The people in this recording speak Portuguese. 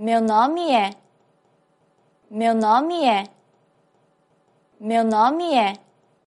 Meu nome é. Meu nome é. Meu nome é.